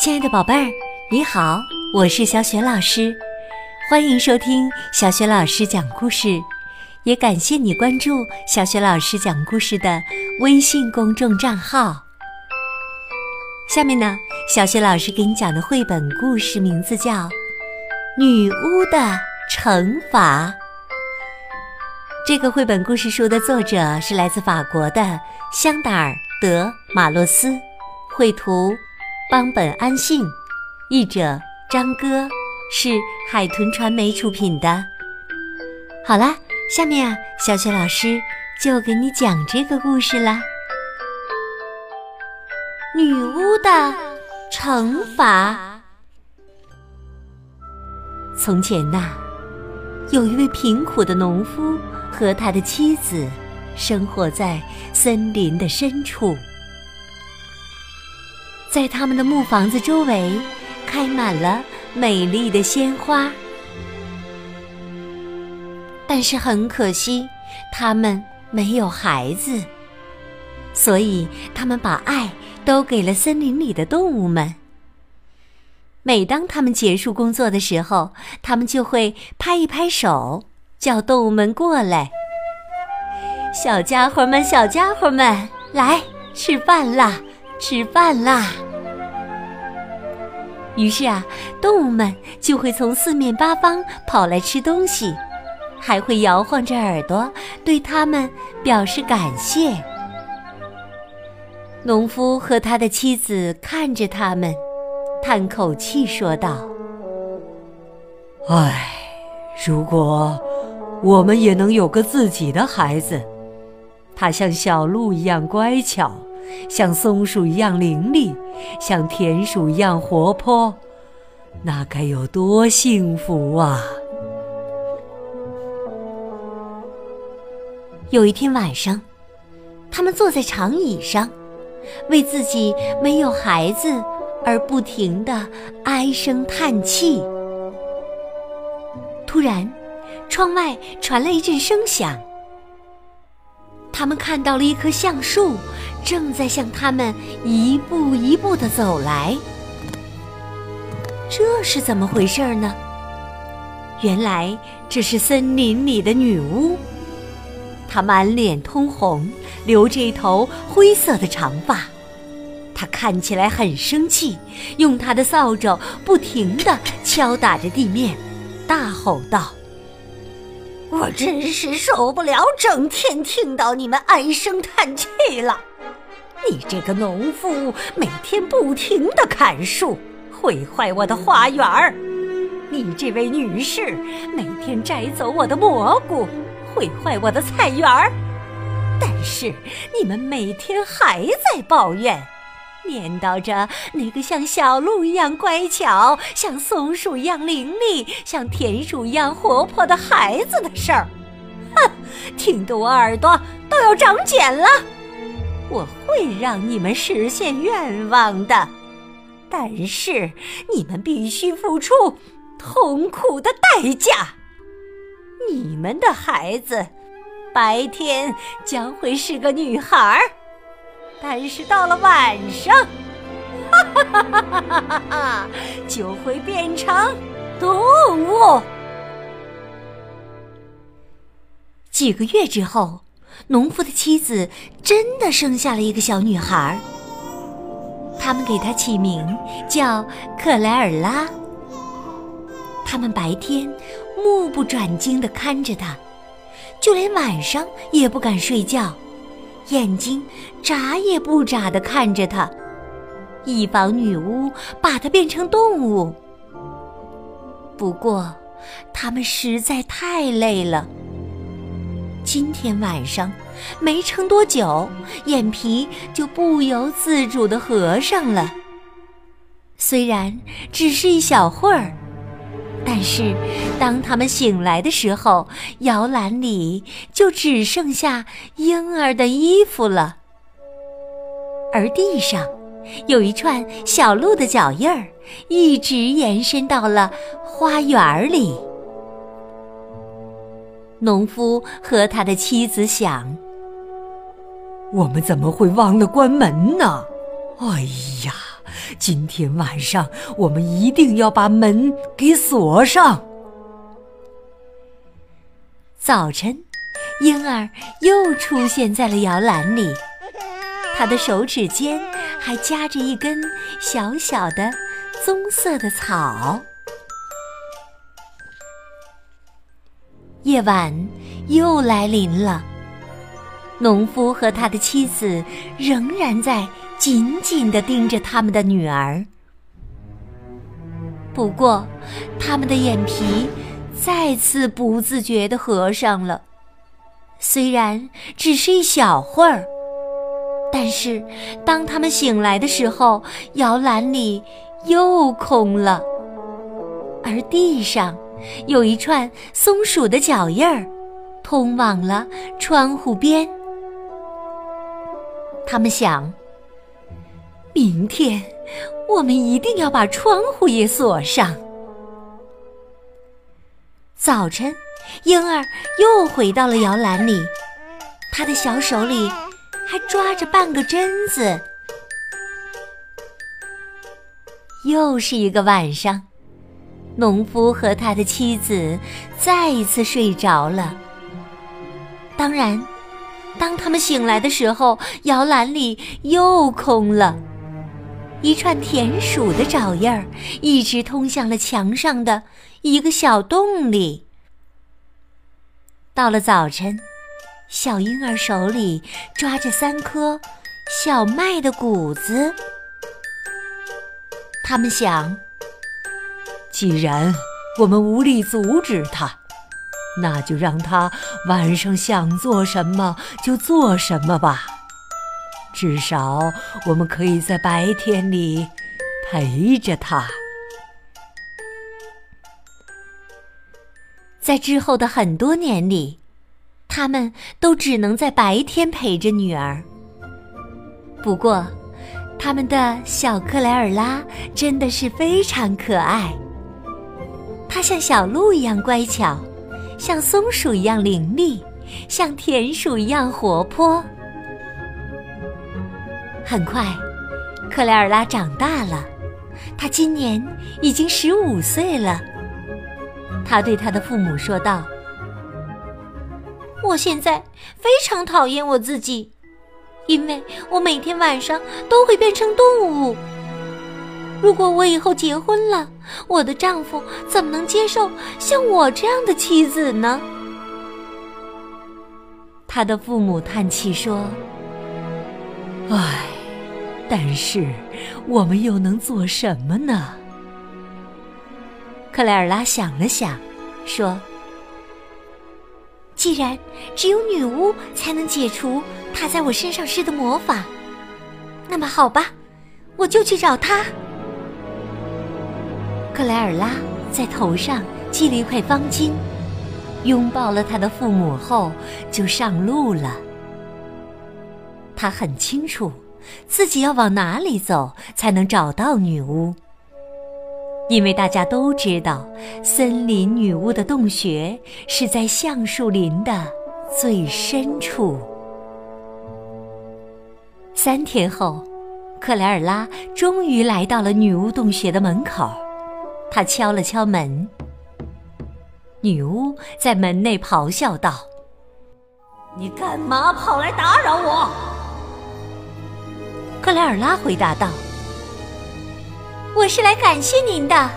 亲爱的宝贝儿，你好，我是小雪老师，欢迎收听小雪老师讲故事，也感谢你关注小雪老师讲故事的微信公众账号。下面呢，小雪老师给你讲的绘本故事名字叫《女巫的惩罚》。这个绘本故事书的作者是来自法国的香达尔·德·马洛斯，绘图。邦本安信，译者张歌，是海豚传媒出品的。好啦，下面啊，小雪老师就给你讲这个故事啦。女巫的惩罚。从前呐，有一位贫苦的农夫和他的妻子，生活在森林的深处。在他们的木房子周围，开满了美丽的鲜花。但是很可惜，他们没有孩子，所以他们把爱都给了森林里的动物们。每当他们结束工作的时候，他们就会拍一拍手，叫动物们过来。小家伙们，小家伙们，来吃饭啦！吃饭啦！于是啊，动物们就会从四面八方跑来吃东西，还会摇晃着耳朵对他们表示感谢。农夫和他的妻子看着他们，叹口气说道：“唉，如果我们也能有个自己的孩子，他像小鹿一样乖巧。”像松鼠一样伶俐，像田鼠一样活泼，那该有多幸福啊！有一天晚上，他们坐在长椅上，为自己没有孩子而不停的唉声叹气。突然，窗外传来一阵声响，他们看到了一棵橡树。正在向他们一步一步的走来，这是怎么回事呢？原来这是森林里的女巫，她满脸通红，留着一头灰色的长发，她看起来很生气，用她的扫帚不停地敲打着地面，大吼道：“我真是受不了整天听到你们唉声叹气了！”你这个农夫每天不停的砍树，毁坏我的花园儿；你这位女士每天摘走我的蘑菇，毁坏我的菜园儿。但是你们每天还在抱怨，念叨着那个像小鹿一样乖巧、像松鼠一样伶俐、像田鼠一样活泼的孩子的事儿。哼，听得我耳朵都要长茧了。我会让你们实现愿望的，但是你们必须付出痛苦的代价。你们的孩子白天将会是个女孩儿，但是到了晚上，哈哈哈哈哈哈，就会变成动物。几个月之后。农夫的妻子真的生下了一个小女孩，他们给她起名叫克莱尔拉。他们白天目不转睛地看着她，就连晚上也不敢睡觉，眼睛眨也不眨地看着她，以防女巫把她变成动物。不过，他们实在太累了。今天晚上，没撑多久，眼皮就不由自主的合上了。虽然只是一小会儿，但是当他们醒来的时候，摇篮里就只剩下婴儿的衣服了，而地上有一串小鹿的脚印儿，一直延伸到了花园里。农夫和他的妻子想：“我们怎么会忘了关门呢？哎呀，今天晚上我们一定要把门给锁上。早晨，婴儿又出现在了摇篮里，他的手指间还夹着一根小小的棕色的草。夜晚又来临了，农夫和他的妻子仍然在紧紧地盯着他们的女儿。不过，他们的眼皮。再次不自觉地合上了，虽然只是一小会儿，但是当他们醒来的时候，摇篮里又空了，而地上有一串松鼠的脚印儿，通往了窗户边。他们想，明天我们一定要把窗户也锁上。早晨，婴儿又回到了摇篮里，他的小手里还抓着半个榛子。又是一个晚上，农夫和他的妻子再一次睡着了。当然，当他们醒来的时候，摇篮里又空了，一串田鼠的爪印儿一直通向了墙上的。一个小洞里。到了早晨，小婴儿手里抓着三颗小麦的谷子。他们想，既然我们无力阻止他，那就让他晚上想做什么就做什么吧。至少我们可以在白天里陪着他。在之后的很多年里，他们都只能在白天陪着女儿。不过，他们的小克莱尔拉真的是非常可爱。它像小鹿一样乖巧，像松鼠一样伶俐，像田鼠一样活泼。很快，克莱尔拉长大了，她今年已经十五岁了。他对他的父母说道：“我现在非常讨厌我自己，因为我每天晚上都会变成动物。如果我以后结婚了，我的丈夫怎么能接受像我这样的妻子呢？”他的父母叹气说：“唉，但是我们又能做什么呢？”克莱尔拉想了想，说：“既然只有女巫才能解除她在我身上施的魔法，那么好吧，我就去找她。”克莱尔拉在头上系了一块方巾，拥抱了他的父母后，就上路了。他很清楚自己要往哪里走才能找到女巫。因为大家都知道，森林女巫的洞穴是在橡树林的最深处。三天后，克莱尔拉终于来到了女巫洞穴的门口。他敲了敲门，女巫在门内咆哮道：“你干嘛跑来打扰我？”克莱尔拉回答道。我是来感谢您的，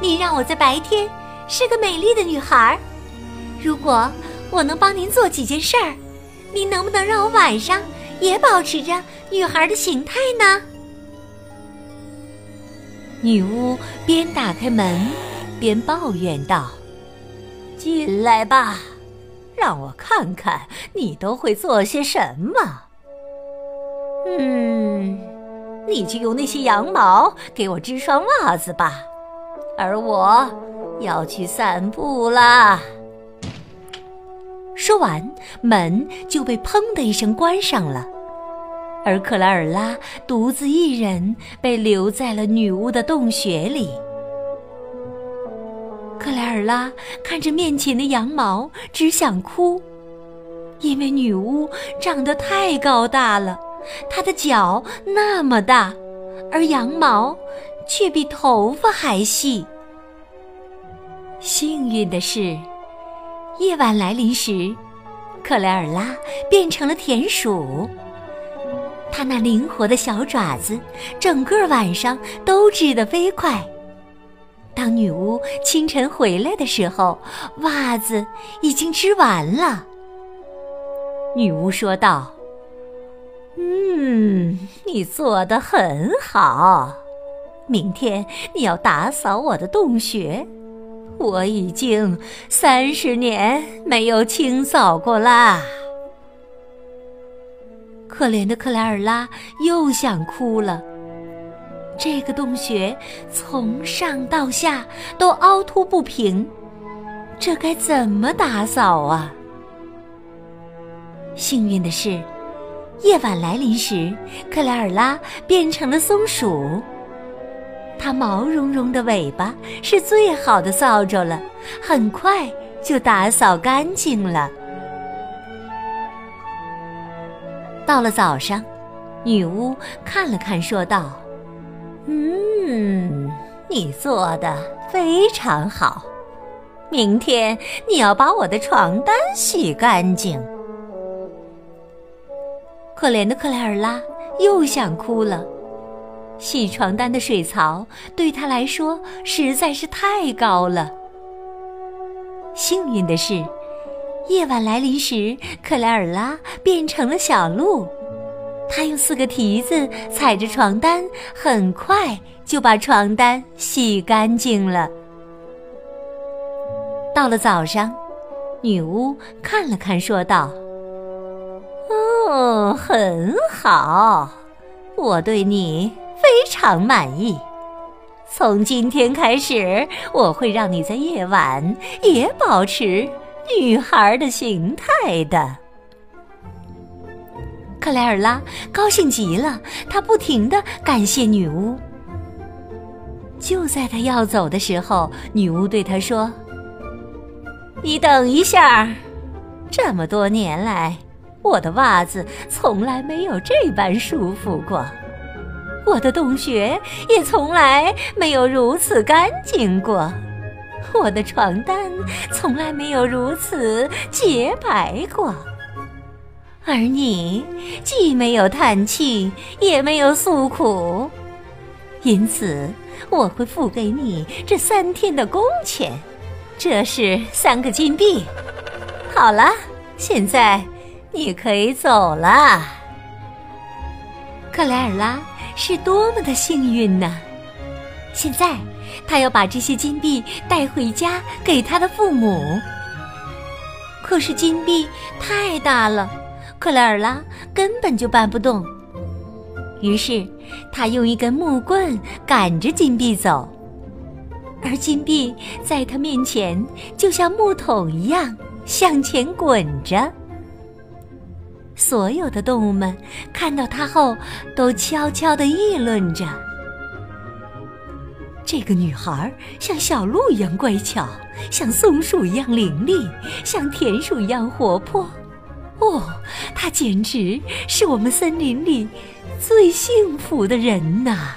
您让我在白天是个美丽的女孩。如果我能帮您做几件事儿，您能不能让我晚上也保持着女孩的形态呢？女巫边打开门边抱怨道：“进来吧，让我看看你都会做些什么。”嗯。你就用那些羊毛给我织双袜子吧，而我要去散步啦。说完，门就被砰的一声关上了，而克莱尔拉独自一人被留在了女巫的洞穴里。克莱尔拉看着面前的羊毛，只想哭，因为女巫长得太高大了。她的脚那么大，而羊毛却比头发还细。幸运的是，夜晚来临时，克莱尔拉变成了田鼠。它那灵活的小爪子，整个晚上都织得飞快。当女巫清晨回来的时候，袜子已经织完了。女巫说道：“嗯，你做得很好。明天你要打扫我的洞穴，我已经三十年没有清扫过啦。”可怜的克莱尔拉又想哭了。这个洞穴从上到下都凹凸不平，这该怎么打扫啊？幸运的是，夜晚来临时，克莱尔拉变成了松鼠。它毛茸茸的尾巴是最好的扫帚了，很快就打扫干净了。到了早上，女巫看了看，说道：“嗯，你做的非常好。明天你要把我的床单洗干净。”可怜的克莱尔拉又想哭了。洗床单的水槽对她来说实在是太高了。幸运的是。夜晚来临时，克莱尔拉变成了小鹿。她用四个蹄子踩着床单，很快就把床单洗干净了。到了早上，女巫看了看，说道：“哦，很好，我对你非常满意。从今天开始，我会让你在夜晚也保持。”女孩的形态的，克莱尔拉高兴极了，她不停的感谢女巫。就在她要走的时候，女巫对她说：“你等一下，这么多年来，我的袜子从来没有这般舒服过，我的洞穴也从来没有如此干净过。”我的床单从来没有如此洁白过，而你既没有叹气，也没有诉苦，因此我会付给你这三天的工钱，这是三个金币。好了，现在你可以走了。克莱尔拉是多么的幸运呢！现在。他要把这些金币带回家给他的父母。可是金币太大了，克莱尔拉根本就搬不动。于是他用一根木棍赶着金币走，而金币在他面前就像木桶一样向前滚着。所有的动物们看到他后，都悄悄地议论着。这个女孩像小鹿一样乖巧，像松鼠一样伶俐，像田鼠一样活泼。哦，她简直是我们森林里最幸福的人呐！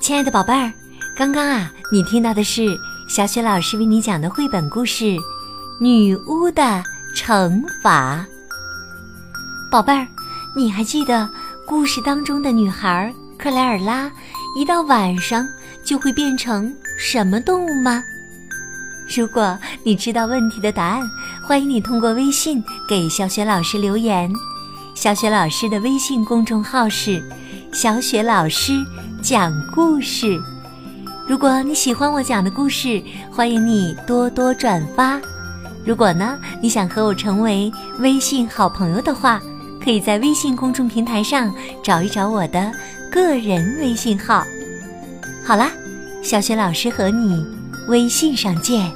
亲爱的宝贝儿。刚刚啊，你听到的是小雪老师为你讲的绘本故事《女巫的惩罚》。宝贝儿，你还记得故事当中的女孩克莱尔拉一到晚上就会变成什么动物吗？如果你知道问题的答案，欢迎你通过微信给小雪老师留言。小雪老师的微信公众号是“小雪老师讲故事”。如果你喜欢我讲的故事，欢迎你多多转发。如果呢，你想和我成为微信好朋友的话，可以在微信公众平台上找一找我的个人微信号。好啦，小雪老师和你微信上见。